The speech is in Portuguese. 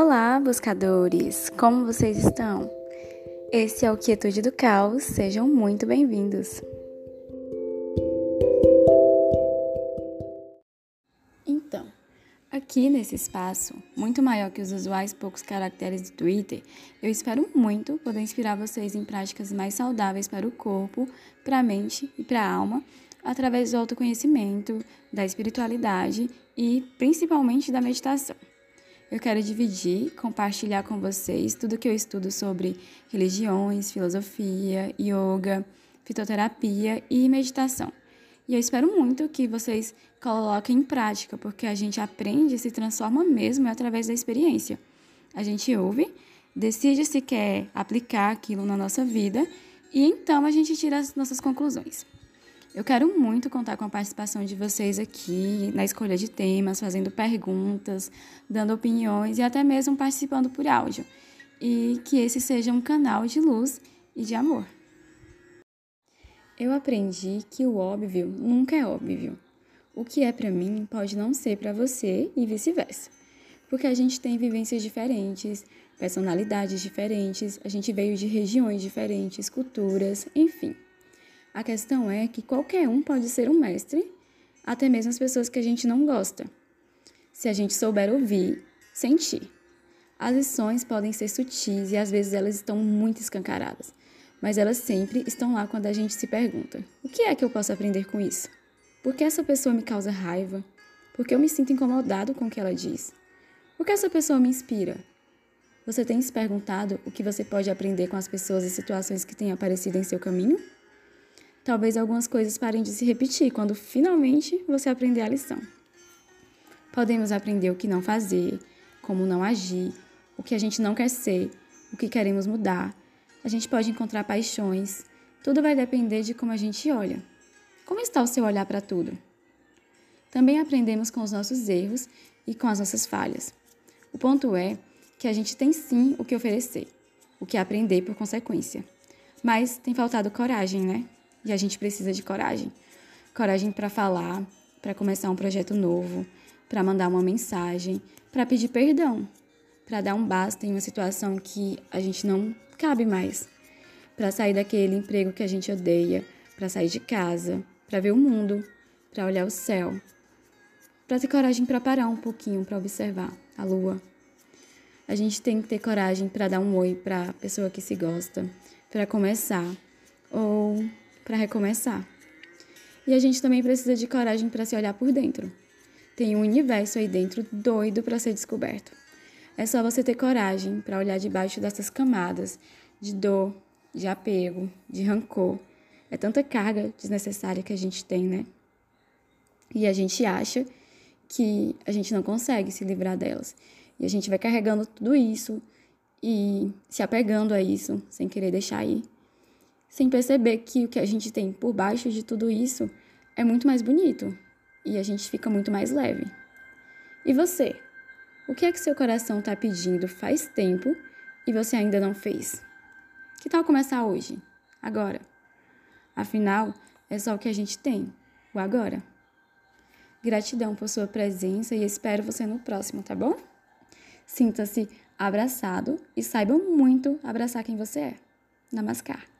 Olá, buscadores! Como vocês estão? Esse é o Quietude do Caos, sejam muito bem-vindos! Então, aqui nesse espaço, muito maior que os usuais poucos caracteres do Twitter, eu espero muito poder inspirar vocês em práticas mais saudáveis para o corpo, para a mente e para a alma, através do autoconhecimento, da espiritualidade e principalmente da meditação. Eu quero dividir, compartilhar com vocês tudo que eu estudo sobre religiões, filosofia, yoga, fitoterapia e meditação. E eu espero muito que vocês coloquem em prática, porque a gente aprende e se transforma mesmo através da experiência. A gente ouve, decide se quer aplicar aquilo na nossa vida e então a gente tira as nossas conclusões. Eu quero muito contar com a participação de vocês aqui na escolha de temas, fazendo perguntas, dando opiniões e até mesmo participando por áudio. E que esse seja um canal de luz e de amor. Eu aprendi que o óbvio nunca é óbvio. O que é para mim pode não ser para você e vice-versa. Porque a gente tem vivências diferentes, personalidades diferentes, a gente veio de regiões diferentes, culturas, enfim. A questão é que qualquer um pode ser um mestre, até mesmo as pessoas que a gente não gosta. Se a gente souber ouvir, sentir. As lições podem ser sutis e às vezes elas estão muito escancaradas, mas elas sempre estão lá quando a gente se pergunta: o que é que eu posso aprender com isso? Por que essa pessoa me causa raiva? Por que eu me sinto incomodado com o que ela diz? Por que essa pessoa me inspira? Você tem se perguntado o que você pode aprender com as pessoas e situações que têm aparecido em seu caminho? Talvez algumas coisas parem de se repetir quando finalmente você aprender a lição. Podemos aprender o que não fazer, como não agir, o que a gente não quer ser, o que queremos mudar. A gente pode encontrar paixões. Tudo vai depender de como a gente olha. Como está o seu olhar para tudo? Também aprendemos com os nossos erros e com as nossas falhas. O ponto é que a gente tem sim o que oferecer, o que aprender por consequência. Mas tem faltado coragem, né? E a gente precisa de coragem. Coragem para falar, para começar um projeto novo, para mandar uma mensagem, para pedir perdão, para dar um basta em uma situação que a gente não cabe mais, para sair daquele emprego que a gente odeia, para sair de casa, para ver o mundo, para olhar o céu, para ter coragem para parar um pouquinho, para observar a lua. A gente tem que ter coragem para dar um oi para a pessoa que se gosta, para começar ou para recomeçar. E a gente também precisa de coragem para se olhar por dentro. Tem um universo aí dentro doido para ser descoberto. É só você ter coragem para olhar debaixo dessas camadas de dor, de apego, de rancor. É tanta carga desnecessária que a gente tem, né? E a gente acha que a gente não consegue se livrar delas. E a gente vai carregando tudo isso e se apegando a isso sem querer deixar ir sem perceber que o que a gente tem por baixo de tudo isso é muito mais bonito e a gente fica muito mais leve. E você? O que é que seu coração está pedindo faz tempo e você ainda não fez? Que tal começar hoje? Agora? Afinal, é só o que a gente tem, o agora. Gratidão por sua presença e espero você no próximo, tá bom? Sinta-se abraçado e saiba muito abraçar quem você é. Namaskar.